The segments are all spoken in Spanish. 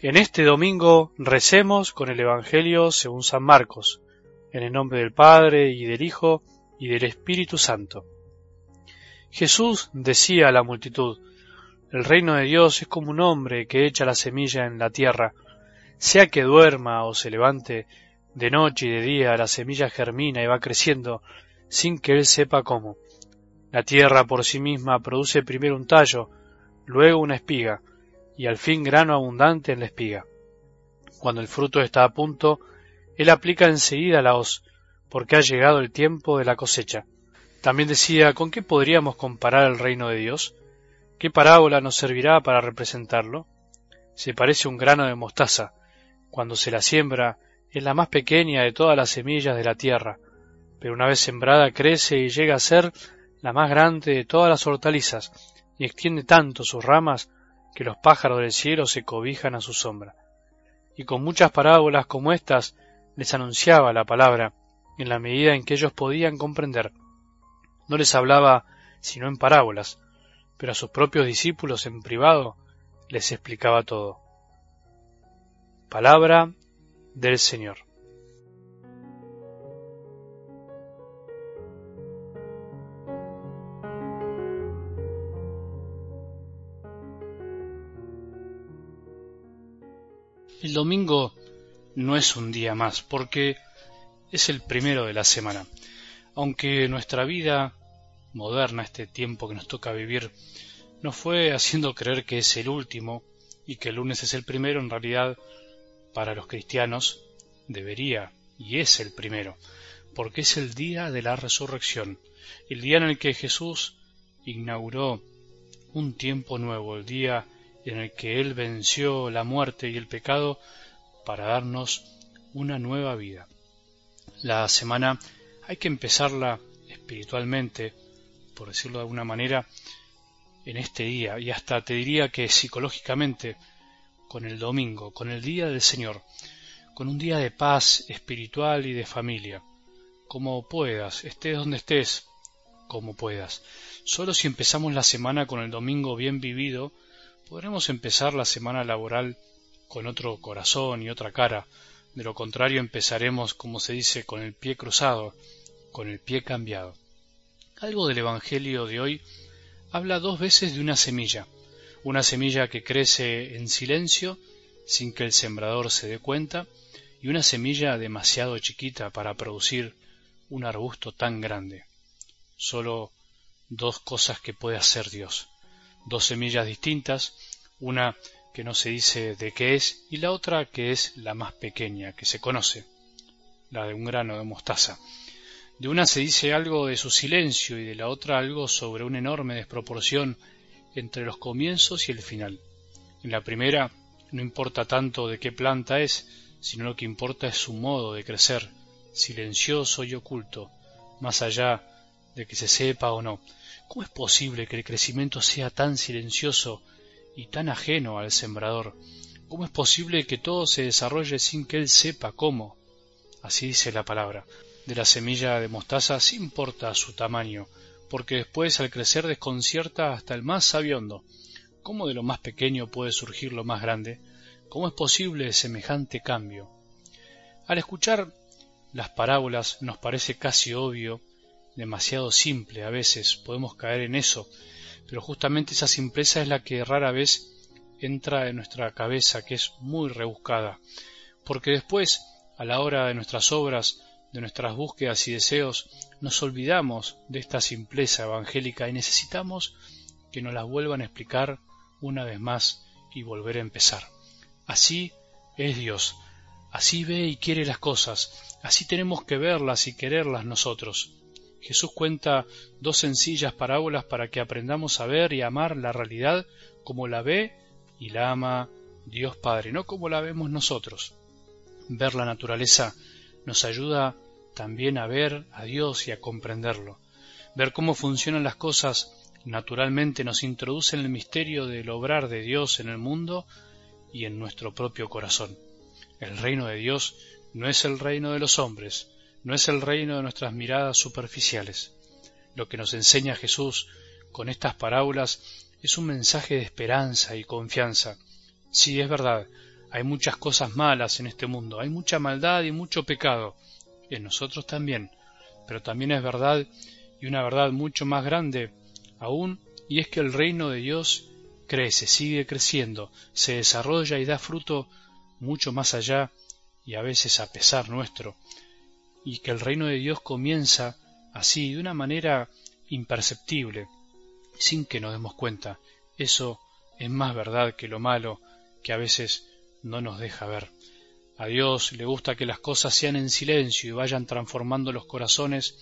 En este domingo recemos con el Evangelio según San Marcos, en el nombre del Padre y del Hijo y del Espíritu Santo. Jesús decía a la multitud, el reino de Dios es como un hombre que echa la semilla en la tierra, sea que duerma o se levante, de noche y de día la semilla germina y va creciendo, sin que él sepa cómo. La tierra por sí misma produce primero un tallo, luego una espiga, y al fin grano abundante en la espiga. Cuando el fruto está a punto, él aplica enseguida la hoz, porque ha llegado el tiempo de la cosecha. También decía, ¿con qué podríamos comparar el reino de Dios? ¿Qué parábola nos servirá para representarlo? Se parece un grano de mostaza. Cuando se la siembra, es la más pequeña de todas las semillas de la tierra, pero una vez sembrada crece y llega a ser la más grande de todas las hortalizas, y extiende tanto sus ramas que los pájaros del cielo se cobijan a su sombra. Y con muchas parábolas como estas les anunciaba la palabra en la medida en que ellos podían comprender. No les hablaba sino en parábolas, pero a sus propios discípulos en privado les explicaba todo. Palabra del Señor. El domingo no es un día más, porque es el primero de la semana. Aunque nuestra vida moderna, este tiempo que nos toca vivir, nos fue haciendo creer que es el último y que el lunes es el primero, en realidad, para los cristianos, debería y es el primero, porque es el día de la resurrección, el día en el que Jesús inauguró un tiempo nuevo, el día en el que Él venció la muerte y el pecado para darnos una nueva vida. La semana hay que empezarla espiritualmente, por decirlo de alguna manera, en este día y hasta te diría que psicológicamente con el domingo, con el día del Señor, con un día de paz espiritual y de familia, como puedas, estés donde estés, como puedas. Solo si empezamos la semana con el domingo bien vivido, podremos empezar la semana laboral con otro corazón y otra cara. De lo contrario empezaremos, como se dice, con el pie cruzado, con el pie cambiado. Algo del Evangelio de hoy habla dos veces de una semilla, una semilla que crece en silencio, sin que el sembrador se dé cuenta, y una semilla demasiado chiquita para producir un arbusto tan grande. Solo dos cosas que puede hacer Dios dos semillas distintas, una que no se dice de qué es y la otra que es la más pequeña que se conoce, la de un grano de mostaza. De una se dice algo de su silencio y de la otra algo sobre una enorme desproporción entre los comienzos y el final. En la primera no importa tanto de qué planta es, sino lo que importa es su modo de crecer, silencioso y oculto, más allá de que se sepa o no. ¿Cómo es posible que el crecimiento sea tan silencioso y tan ajeno al sembrador? ¿Cómo es posible que todo se desarrolle sin que él sepa cómo? Así dice la palabra. De la semilla de mostaza sí importa su tamaño, porque después al crecer desconcierta hasta el más sabiondo. ¿Cómo de lo más pequeño puede surgir lo más grande? ¿Cómo es posible semejante cambio? Al escuchar las parábolas nos parece casi obvio demasiado simple a veces, podemos caer en eso, pero justamente esa simpleza es la que rara vez entra en nuestra cabeza, que es muy rebuscada, porque después, a la hora de nuestras obras, de nuestras búsquedas y deseos, nos olvidamos de esta simpleza evangélica y necesitamos que nos la vuelvan a explicar una vez más y volver a empezar. Así es Dios, así ve y quiere las cosas, así tenemos que verlas y quererlas nosotros. Jesús cuenta dos sencillas parábolas para que aprendamos a ver y amar la realidad como la ve y la ama Dios Padre, no como la vemos nosotros. Ver la naturaleza nos ayuda también a ver a Dios y a comprenderlo. Ver cómo funcionan las cosas naturalmente nos introduce en el misterio del obrar de Dios en el mundo y en nuestro propio corazón. El reino de Dios no es el reino de los hombres, no es el reino de nuestras miradas superficiales. Lo que nos enseña Jesús con estas parábolas es un mensaje de esperanza y confianza. Sí, es verdad, Hay muchas cosas malas en este mundo, hay mucha maldad y mucho pecado, en nosotros también, pero también es verdad y una verdad mucho más grande aún, y es que el reino de Dios crece, sigue creciendo, se desarrolla y da fruto mucho más allá y a veces a pesar nuestro, y que el reino de Dios comienza así, de una manera imperceptible, sin que nos demos cuenta. Eso es más verdad que lo malo que a veces no nos deja ver. A Dios le gusta que las cosas sean en silencio y vayan transformando los corazones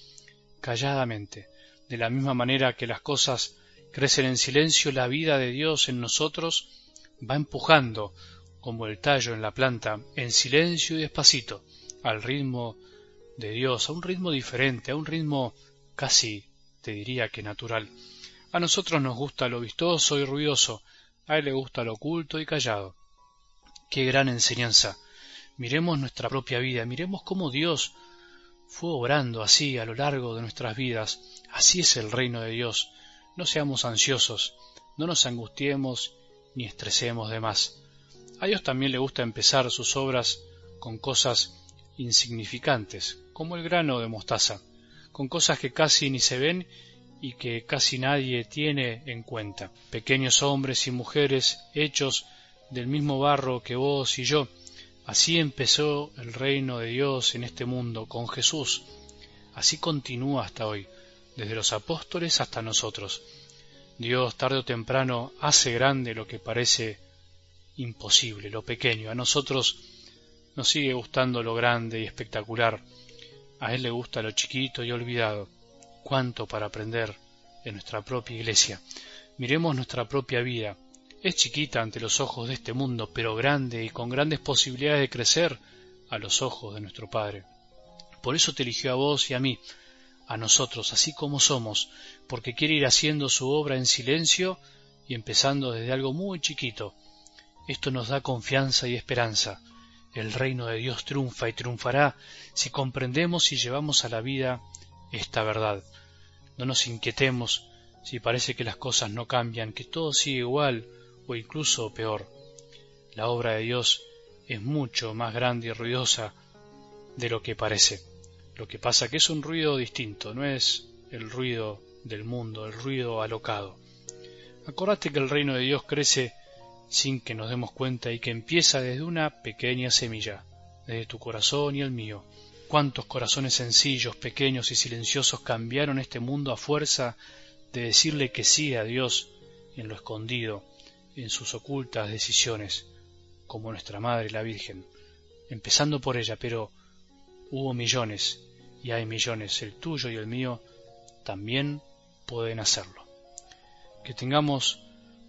calladamente. De la misma manera que las cosas crecen en silencio, la vida de Dios en nosotros va empujando, como el tallo en la planta, en silencio y despacito, al ritmo de Dios, a un ritmo diferente, a un ritmo casi, te diría que natural. A nosotros nos gusta lo vistoso y ruidoso, a él le gusta lo oculto y callado. Qué gran enseñanza. Miremos nuestra propia vida, miremos cómo Dios fue obrando así a lo largo de nuestras vidas. Así es el reino de Dios. No seamos ansiosos, no nos angustiemos ni estresemos de más. A Dios también le gusta empezar sus obras con cosas insignificantes, como el grano de mostaza, con cosas que casi ni se ven y que casi nadie tiene en cuenta. Pequeños hombres y mujeres hechos del mismo barro que vos y yo. Así empezó el reino de Dios en este mundo con Jesús. Así continúa hasta hoy, desde los apóstoles hasta nosotros. Dios tarde o temprano hace grande lo que parece imposible, lo pequeño. A nosotros nos sigue gustando lo grande y espectacular. A Él le gusta lo chiquito y olvidado. Cuánto para aprender en nuestra propia iglesia. Miremos nuestra propia vida. Es chiquita ante los ojos de este mundo, pero grande y con grandes posibilidades de crecer a los ojos de nuestro Padre. Por eso te eligió a vos y a mí, a nosotros, así como somos, porque quiere ir haciendo su obra en silencio y empezando desde algo muy chiquito. Esto nos da confianza y esperanza. El reino de Dios triunfa y triunfará si comprendemos y llevamos a la vida esta verdad. No nos inquietemos si parece que las cosas no cambian, que todo sigue igual o incluso peor. La obra de Dios es mucho más grande y ruidosa de lo que parece. Lo que pasa que es un ruido distinto, no es el ruido del mundo, el ruido alocado. Acordate que el reino de Dios crece sin que nos demos cuenta y que empieza desde una pequeña semilla, desde tu corazón y el mío. Cuántos corazones sencillos, pequeños y silenciosos cambiaron este mundo a fuerza de decirle que sí a Dios en lo escondido, en sus ocultas decisiones, como nuestra Madre la Virgen, empezando por ella, pero hubo millones, y hay millones, el tuyo y el mío, también pueden hacerlo. Que tengamos